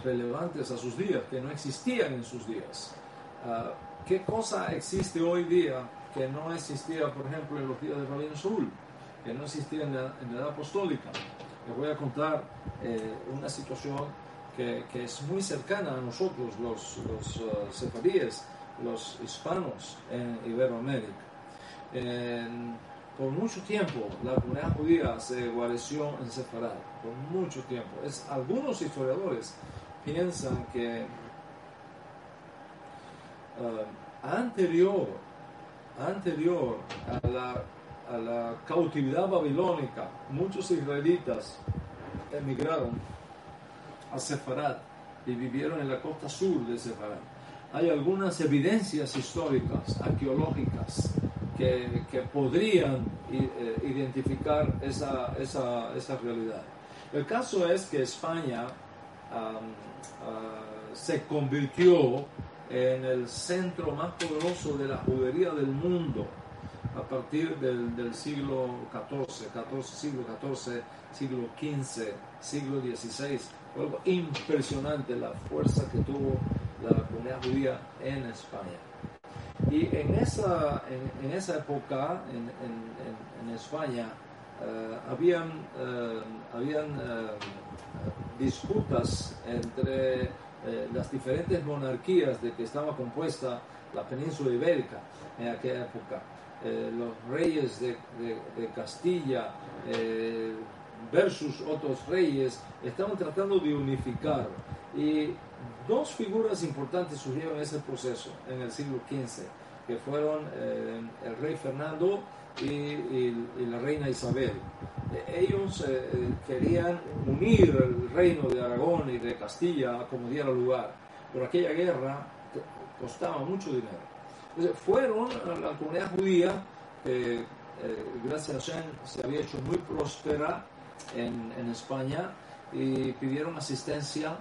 Speaker 1: relevantes a sus días, que no existían en sus días. Ah, ¿Qué cosa existe hoy día que no existía, por ejemplo, en los días de Rabino Saúl? Que no existía en la, edad apostólica. Les voy a contar eh, una situación que, es muy cercana a nosotros, los, los uh, los hispanos en Iberoamérica. por mucho tiempo la comunidad judía se guareció en Sefarad, por mucho tiempo. Es, algunos historiadores piensan que uh, anterior, anterior a la a la cautividad babilónica, muchos israelitas emigraron a Sefarad y vivieron en la costa sur de Sefarad. Hay algunas evidencias históricas, arqueológicas, que, que podrían eh, identificar esa, esa, esa, realidad. El caso es que España ah, se convirtió en el centro más poderoso de la judería del mundo a partir del, siglo XIV, 14, siglo XIV, siglo XV, siglo XVI. algo impresionante la fuerza que tuvo la comunidad judía en España. Y en esa, en, esa época, en, España, uh, habían, uh, habían uh, disputas entre las diferentes monarquías de que estaba compuesta la península ibérica en aquella época. Eh, los reyes de, Castilla eh, versus otros reyes, estaban tratando de unificar. Y dos figuras importantes surgieron en ese proceso en el siglo XV, que fueron eh, el rey Fernando y, la reina Isabel. Ellos querían unir el reino de Aragón y de Castilla como diera lugar, pero aquella guerra costaba mucho dinero fueron a la comunidad judía, eh, gracias a Shem se había hecho muy próspera en, en España y pidieron asistencia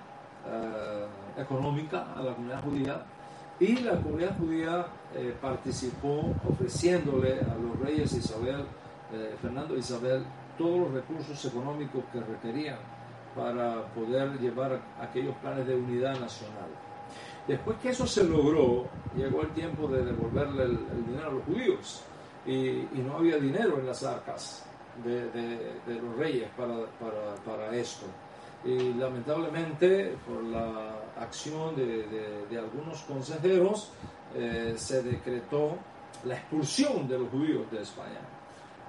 Speaker 1: eh, económica a la comunidad judía y la comunidad judía eh, participó ofreciéndole a los reyes Isabel, Fernando e Isabel todos los recursos económicos que requerían para poder llevar aquellos planes de unidad nacional. Después que eso se logró, llegó el tiempo de devolverle el, dinero a los judíos y, no había dinero en las arcas de, los reyes para, esto. Y lamentablemente, por la acción de, algunos consejeros, eh, se decretó la expulsión de los judíos de España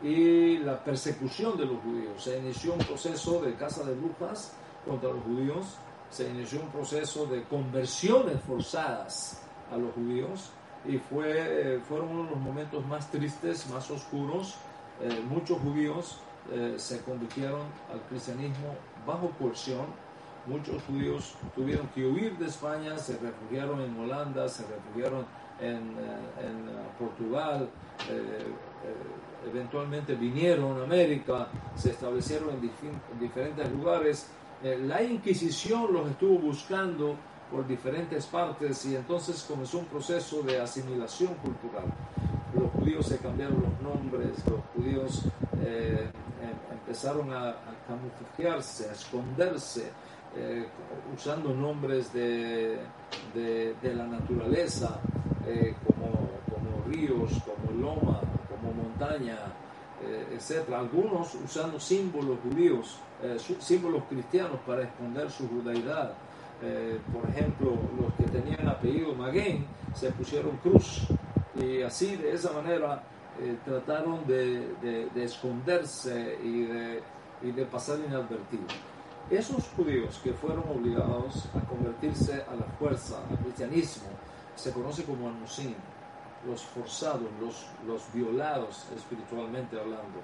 Speaker 1: y la persecución de los judíos. Se inició un proceso de casa de brujas contra los judíos, se inició un proceso de conversiones forzadas a los judíos y fue, fueron uno de los momentos más tristes, más oscuros. Eh, muchos judíos eh, se convirtieron al cristianismo bajo coerción. Muchos judíos tuvieron que huir de España, se refugiaron en Holanda, se refugiaron en, eh, Portugal, eventualmente vinieron a América, se establecieron en diferentes lugares. La Inquisición los estuvo buscando por diferentes partes y entonces comenzó un proceso de asimilación cultural. Los judíos se cambiaron los nombres, los judíos eh, em, empezaron a, a, camuflajearse, a esconderse, eh, usando nombres de, de, la naturaleza, eh, como, como, ríos, como loma, como montaña, etc. Algunos usando símbolos judíos, símbolos cristianos para esconder su judaidad. Eh, por ejemplo, los que tenían apellido Maguen se pusieron cruz y así de esa manera eh, trataron de, esconderse y de, y de pasar inadvertidos. Esos judíos que fueron obligados a convertirse a la fuerza al cristianismo se conoce como anusim, los forzados, los, los violados espiritualmente hablando.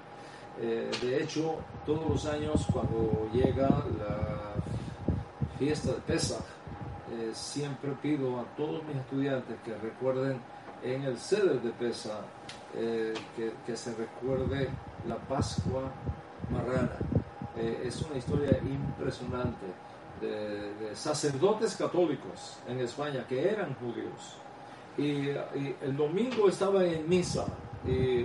Speaker 1: Eh, de hecho, todos los años cuando llega la fiesta de Pesach, eh, siempre pido a todos mis estudiantes que recuerden en el ceder de Pesach, eh, que, se recuerde la Pascua Marrana. Eh, es una historia impresionante de, sacerdotes católicos en España que eran judíos. Y, el domingo estaban en misa y,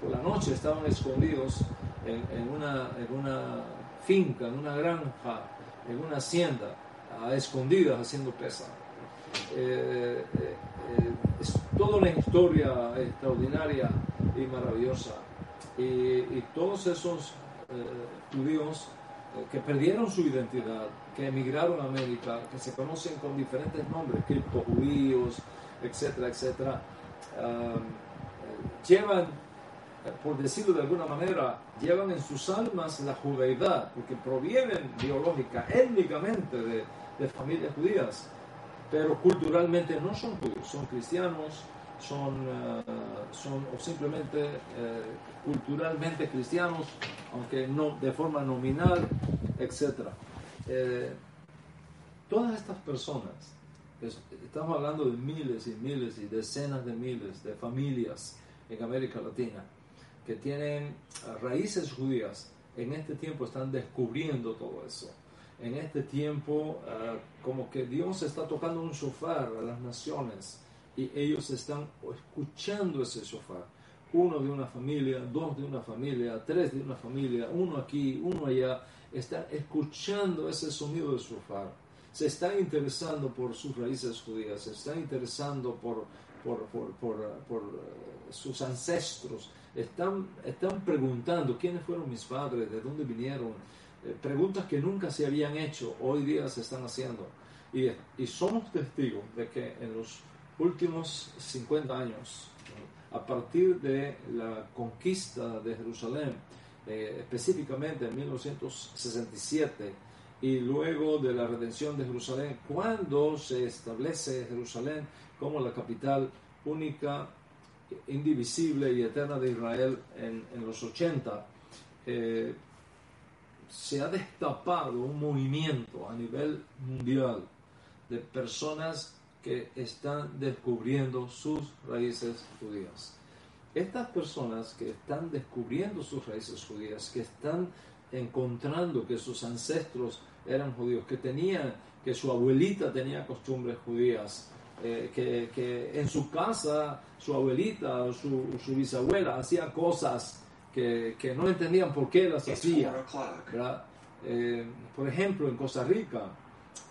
Speaker 1: por la noche estaban escondidos en, una, en una finca, en una granja en una hacienda, a escondidas, haciendo pesa. Eh, eh, eh, es toda una historia extraordinaria y maravillosa. Y, todos esos judíos que perdieron su identidad, que emigraron a América, que se conocen con diferentes nombres, judíos, etcétera, etcétera, llevan por decirlo de alguna manera, llevan en sus almas la judaidad, porque provienen biológica, étnicamente de, familias judías, pero culturalmente no son judíos, son cristianos, son, eh, son o simplemente eh, culturalmente cristianos, aunque no de forma nominal, etc. Eh, todas estas personas, estamos hablando de miles y miles y decenas de miles de familias en América Latina, que tienen raíces judías, en este tiempo están descubriendo todo eso. En este tiempo, ah, como que Dios está tocando un shofar a las naciones y ellos están escuchando ese shofar. Uno de una familia, dos de una familia, tres de una familia, uno aquí, uno allá, están escuchando ese sonido del shofar. Se están interesando por sus raíces judías, se están interesando por, por, por, por, eh, sus ancestros, están, están preguntando quiénes fueron mis padres, de dónde vinieron, eh, preguntas que nunca se habían hecho, hoy día se están haciendo. Y, y somos testigos de que en los últimos 50 años, a partir de la conquista de Jerusalén, eh, específicamente en 1967, y luego de la redención de Jerusalén, cuando se establece Jerusalén como la capital única indivisible y eterna de Israel en, los 80, eh, se ha destapado un movimiento a nivel mundial de personas que están descubriendo sus raíces judías. Estas personas que están descubriendo sus raíces judías, que están encontrando que sus ancestros eran judíos, que tenían, que su abuelita tenía costumbres judías, eh, que, en su casa su abuelita o su, bisabuela hacía cosas que, no entendían por qué las hacía. Eh, por ejemplo, en Costa Rica,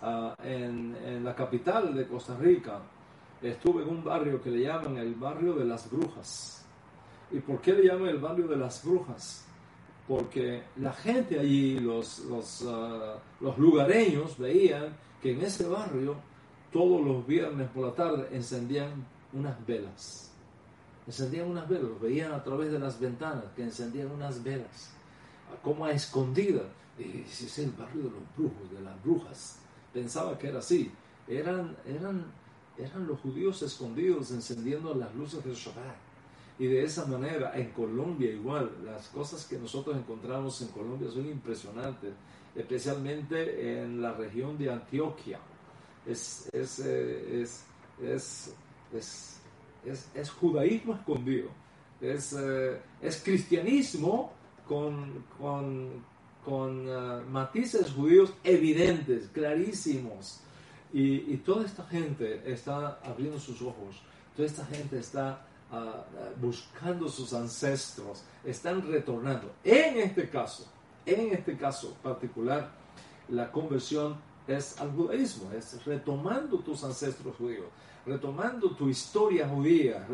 Speaker 1: ah, en, la capital de Costa Rica, estuve en un barrio que le llaman el barrio de las brujas. ¿Y por qué le llaman el barrio de las brujas? Porque la gente allí, los, ah, los lugareños, veían que en ese barrio todos los viernes por la tarde encendían unas velas. Encendían unas velas, los veían a través de las ventanas que encendían unas velas. como a escondida. Y ese es el barrio de los brujos, de las brujas. Pensaba que era así. Eran, eran, eran los judíos escondidos encendiendo las luces del Shabbat. Y de esa manera, en Colombia igual, las cosas que nosotros encontramos en Colombia son impresionantes, especialmente en la región de Antioquia. Es, es, eh, es, es, es, es judaísmo escondido, es, eh, es cristianismo con, con, con uh, matices judíos evidentes, clarísimos. Y, y, toda esta gente está abriendo sus ojos, toda esta gente está buscando sus ancestros, están retornando. En este caso, en este caso particular, la conversión es al judaísmo, es retomando tus ancestros judíos, retomando tu historia judía,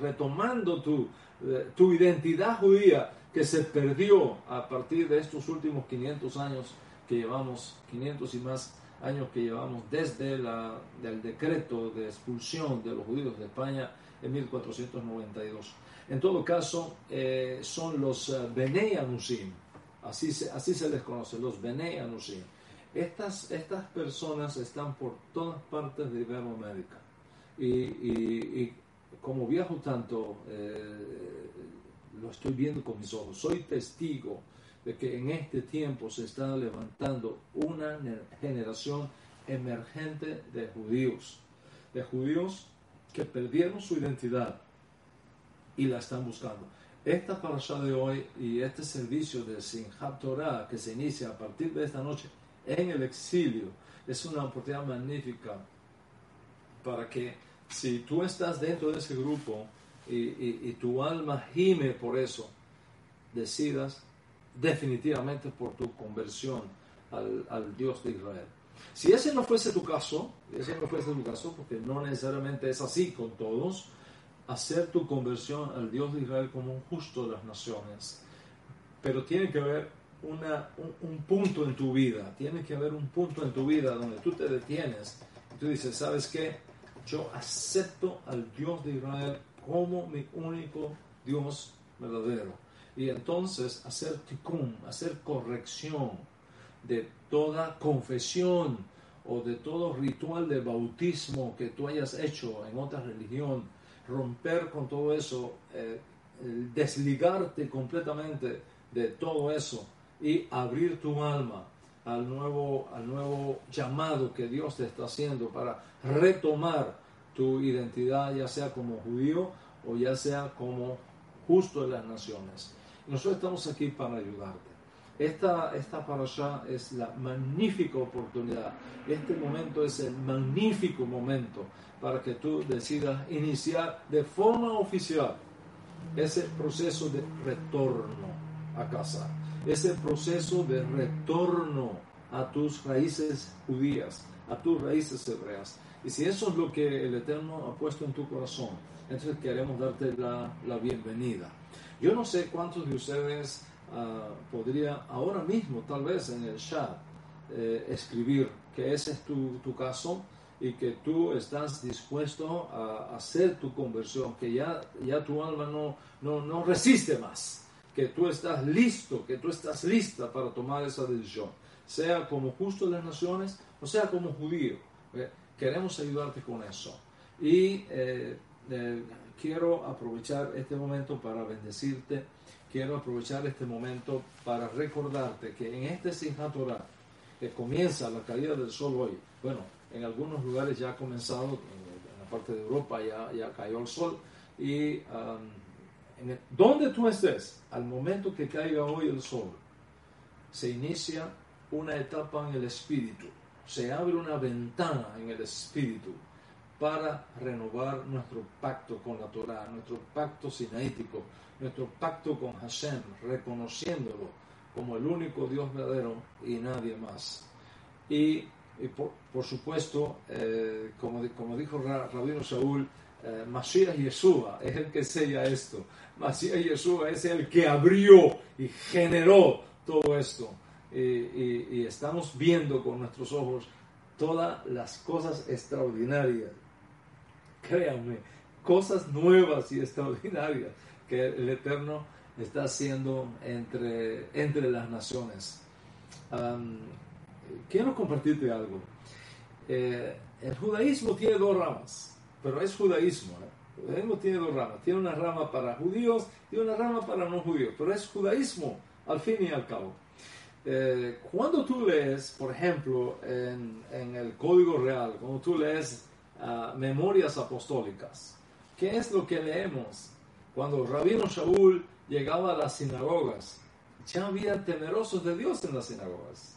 Speaker 1: retomando tu, eh, tu identidad judía que se perdió a partir de estos últimos 500 años que llevamos, 500 y más años que llevamos desde el decreto de expulsión de los judíos de España en 1492. En todo caso, eh, son los uh, Bene Anusim, así se, así se les conoce, los Bene Anusim. Estas, estas personas están por todas partes de Iberoamérica. Y, y, como viajo tanto, eh, lo estoy viendo con mis ojos. Soy testigo de que en este tiempo se está levantando una generación emergente de judíos, de judíos que perdieron su identidad y la están buscando. Esta parasha de hoy y este servicio de Sinjab Torah que se inicia a partir de esta noche en el exilio es una oportunidad magnífica para que si tú estás dentro de ese grupo y, tu alma gime por eso, decidas definitivamente por tu conversión al, al, Dios de Israel. Si ese no fuese tu caso, ese no fuese tu caso, porque no necesariamente es así con todos, hacer tu conversión al Dios de Israel como un justo de las naciones. Pero tiene que haber una, un, punto en tu vida, tiene que haber un punto en tu vida donde tú te detienes y tú dices, ¿sabes qué? Yo acepto al Dios de Israel como mi único Dios verdadero. Y entonces hacer tikkun, hacer corrección de toda confesión o de todo ritual de bautismo que tú hayas hecho en otra religión, romper con todo eso, eh, desligarte completamente de todo eso y abrir tu alma al nuevo, al nuevo llamado que Dios te está haciendo para retomar tu identidad, ya sea como judío o ya sea como justo de las naciones. Nosotros estamos aquí para ayudarte. Esta, esta allá es la magnífica oportunidad. Este momento es el magnífico momento para que tú decidas iniciar de forma oficial ese proceso de retorno a casa, ese proceso de retorno a tus raíces judías, a tus raíces hebreas. Y si eso es lo que el Eterno ha puesto en tu corazón, entonces queremos darte la, la bienvenida. Yo no sé cuántos de ustedes uh, podría ahora mismo, tal vez en el chat, eh, escribir que ese es tu, tu, caso y que tú estás dispuesto a hacer tu conversión, que ya, ya tu alma no, no, no resiste más, que tú estás listo, que tú estás lista para tomar esa decisión, sea como justo de las naciones o sea como judío. ¿eh? Queremos ayudarte con eso. Y eh, eh, quiero aprovechar este momento para bendecirte. Quiero aprovechar este momento para recordarte que en este Sinjat que comienza la caída del sol hoy, bueno, en algunos lugares ya ha comenzado, en la parte de Europa ya, ya cayó el sol, y um, en donde tú estés, al momento que caiga hoy el sol, se inicia una etapa en el espíritu se abre una ventana en el espíritu para renovar nuestro pacto con la Torah, nuestro pacto sinaítico, nuestro pacto con Hashem, reconociéndolo como el único Dios verdadero y nadie más. Y, por, supuesto, eh, como, como, dijo Rabino Saúl, eh, Mashiach Yeshua es el que sella esto. Mashiach Yeshua es el que abrió y generó todo esto y, estamos viendo con nuestros ojos todas las cosas extraordinarias. Créanme, cosas nuevas y extraordinarias que el Eterno está haciendo entre, entre las naciones. quiero compartirte algo. Eh, el judaísmo tiene dos ramas, pero es judaísmo. ¿eh? El judaísmo tiene dos ramas. Tiene una rama para judíos y una rama para no judíos, pero es judaísmo al fin y al cabo. Eh, cuando tú lees, por ejemplo, en, en, el Código Real, cuando tú lees Memorias Apostólicas, ¿qué es lo que leemos? Cuando Rabino Shaul llegaba a las sinagogas, ya había temerosos de Dios en las sinagogas.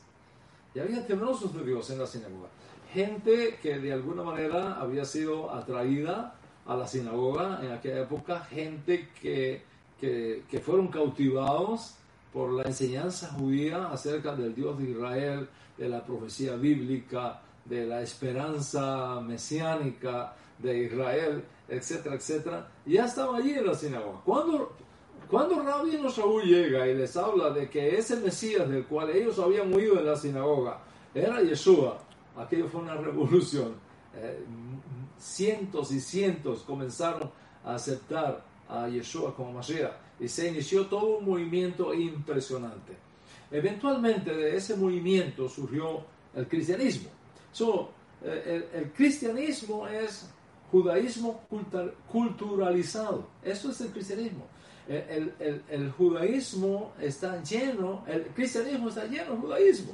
Speaker 1: Ya había temerosos de Dios en las sinagogas. Gente que de alguna manera había sido atraída a la sinagoga en aquella época, gente que, que, que fueron cautivados por la enseñanza judía acerca del Dios de Israel, de la profecía bíblica, de la esperanza mesiánica de Israel, etcétera, etcétera, ya estaba allí en la sinagoga. Cuando, cuando Rabino Saúl llega y les habla de que ese Mesías del cual ellos habían huido en la sinagoga era Yeshua, aquello fue una revolución. Eh, cientos y cientos comenzaron a aceptar a Yeshua como Mashiach y se inició todo un movimiento impresionante. Eventualmente de ese movimiento surgió el cristianismo. So, eh, el, cristianismo es judaísmo culturalizado. Eso es el cristianismo. El, judaísmo está lleno, el cristianismo está lleno de judaísmo.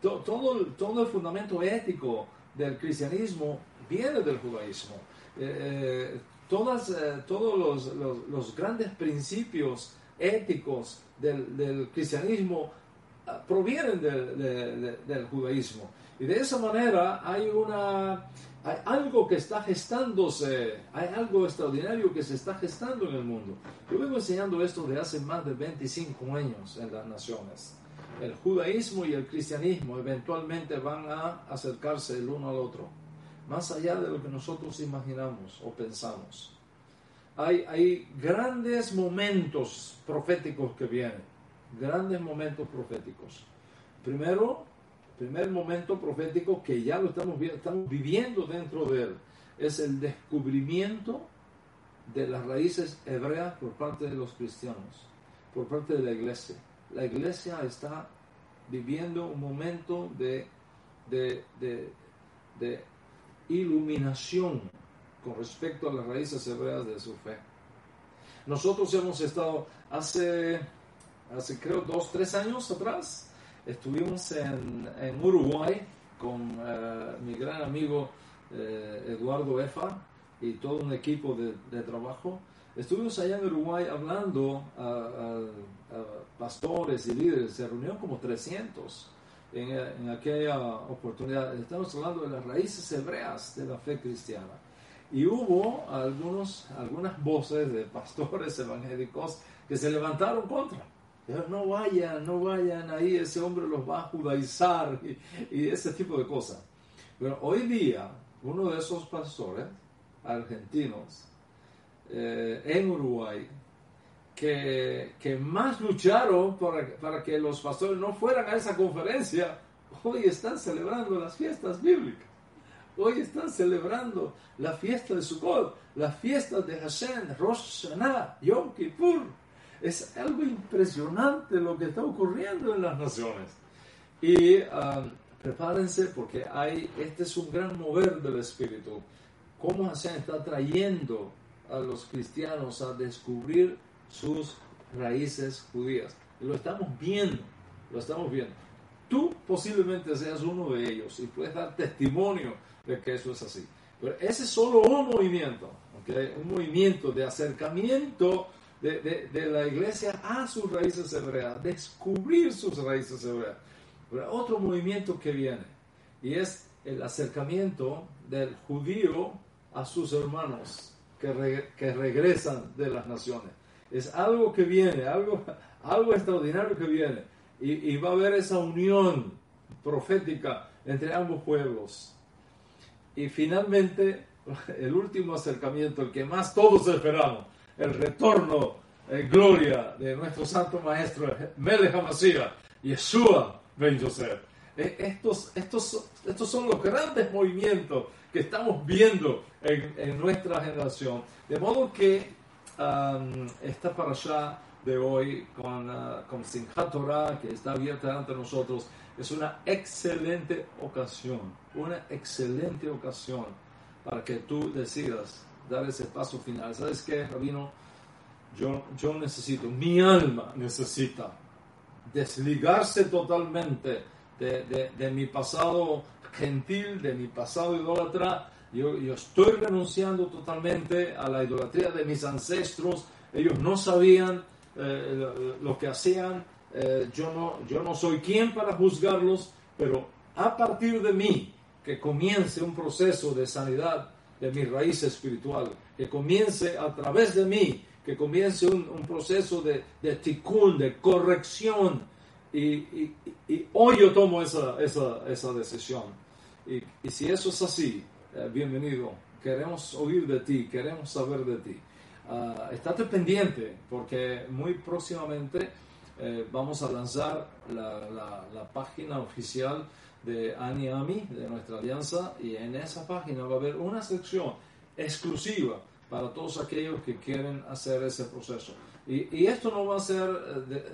Speaker 1: Todo, el fundamento ético del cristianismo viene del judaísmo. Eh, eh, todos los, grandes principios éticos del, cristianismo ah, provienen del, judaísmo. Y de esa manera hay, una, hay algo que está gestándose, hay algo extraordinario que se está gestando en el mundo. Yo vengo enseñando esto de hace más de 25 años en las naciones. El judaísmo y el cristianismo eventualmente van a acercarse el uno al otro más allá de lo que nosotros imaginamos o pensamos. Hay, hay grandes momentos proféticos que vienen, grandes momentos proféticos. Primero, primer momento profético que ya lo estamos, estamos viviendo dentro de él, es el descubrimiento de las raíces hebreas por parte de los cristianos, por parte de la iglesia. La iglesia está viviendo un momento de, de, de iluminación con respecto a las raíces hebreas de su fe. Nosotros hemos estado hace, hace creo dos, tres años atrás, estuvimos en, en Uruguay con eh, mi gran amigo eh, Eduardo Efa y todo un equipo de, de, trabajo. Estuvimos allá en Uruguay hablando a, pastores y líderes, se reunieron como 300 en, aquella oportunidad. Estamos hablando de las raíces hebreas de la fe cristiana. Y hubo algunos, algunas voces de pastores evangélicos que se levantaron contra. No vayan, no vayan ahí, ese hombre los va a judaizar y, ese tipo de cosas. Pero hoy día, uno de esos pastores argentinos eh, en Uruguay que, más lucharon para, para, que los pastores no fueran a esa conferencia, hoy están celebrando las fiestas bíblicas. Hoy están celebrando la fiesta de Sukkot, la fiesta de Hashem, Rosh Hashanah, Yom Kippur. Es algo impresionante lo que está ocurriendo en las naciones. Y um, prepárense porque hay, este es un gran mover del Espíritu. Cómo Hashem está trayendo a los cristianos a descubrir sus raíces judías. Lo estamos viendo, lo estamos viendo. Tú posiblemente seas uno de ellos y puedes dar testimonio de que eso es así. Pero ese es solo un movimiento, un movimiento de acercamiento de, de, la iglesia a sus raíces hebreas, descubrir sus raíces hebreas. Otro movimiento que viene y es el acercamiento del judío a sus hermanos que, que regresan de las naciones es algo que viene, algo, algo extraordinario que viene. Y, va a haber esa unión profética entre ambos pueblos. Y finalmente, el último acercamiento, el que más todos esperamos, el retorno en gloria de nuestro santo maestro Melech HaMashiach, Yeshua Ben Yosef. E, estos, estos, estos son los grandes movimientos que estamos viendo en, en nuestra generación. De modo que esta para allá de hoy con, uh, con Torah que está abierta ante nosotros es una excelente ocasión, una excelente ocasión para que tú decidas dar ese paso final. ¿Sabes qué, Rabino? Yo, yo necesito, mi alma necesita desligarse totalmente de, de, mi pasado gentil, de mi pasado idólatra. Yo, yo estoy renunciando totalmente a la idolatría de mis ancestros. Ellos no sabían eh, lo, que hacían. Eh, yo, no, yo no soy quien para juzgarlos, pero a partir de mí, que comience un proceso de sanidad de mi raíz espiritual, que comience a través de mí, que comience un, proceso de, de ticún, de corrección. Y, hoy yo tomo esa, esa, esa decisión. Y, si eso es así, eh, bienvenido. Queremos oír de ti, queremos saber de ti. Uh, pendiente porque muy próximamente eh, vamos a lanzar la, la, la página oficial de ANIAMI, de nuestra alianza, y en esa página va a haber una sección exclusiva para todos aquellos que quieren hacer ese proceso. Y, y esto no va a ser, eh,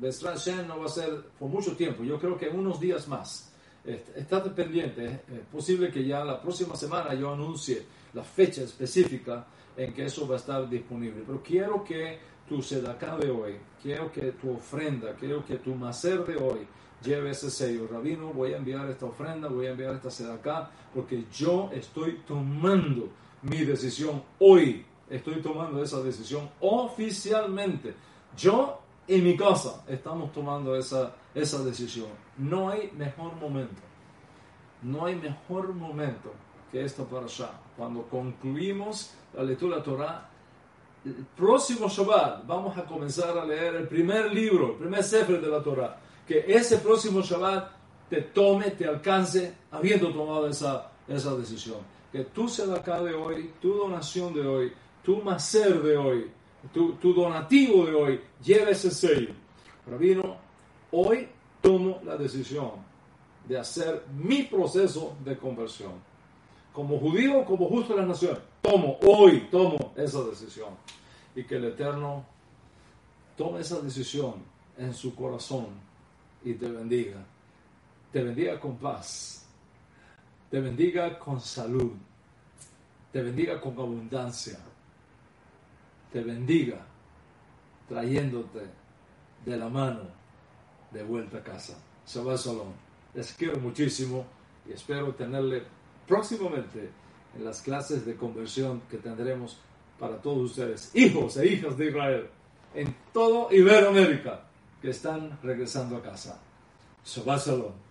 Speaker 1: eh no va a ser por mucho tiempo, yo creo que unos días más. Estate pendiente, es posible que ya la próxima semana yo anuncie la fecha específica en que eso va a estar disponible. Pero quiero que tu sedacá de hoy, quiero que tu ofrenda, quiero que tu macer de hoy lleve ese sello. Rabino, voy a enviar esta ofrenda, voy a enviar esta sedacá, porque yo estoy tomando mi decisión hoy. Estoy tomando esa decisión oficialmente. Yo y mi casa estamos tomando esa, esa decisión. No hay mejor momento. No hay mejor momento que esto para allá. Cuando concluimos la lectura de Torah, el próximo Shabbat vamos a comenzar a leer el primer libro, el primer Sefer de la Torah. Que ese próximo Shabbat te tome, te alcance, habiendo tomado esa, esa decisión que tu acá de hoy, tu donación de hoy, tu macer de hoy, tu, tu donativo de hoy, lleve ese sello. Rabino, hoy tomo la decisión de hacer mi proceso de conversión. Como judío, como justo de la nación, tomo, hoy tomo esa decisión. Y que el Eterno tome esa decisión en su corazón y te bendiga. Te bendiga con paz te bendiga con salud, te bendiga con abundancia, te bendiga trayéndote de la mano de vuelta a casa. Shabbat Shalom. Les quiero muchísimo y espero tenerle próximamente en las clases de conversión que tendremos para todos ustedes, hijos e hijas de Israel, en todo Iberoamérica, que están regresando a casa. Shabbat.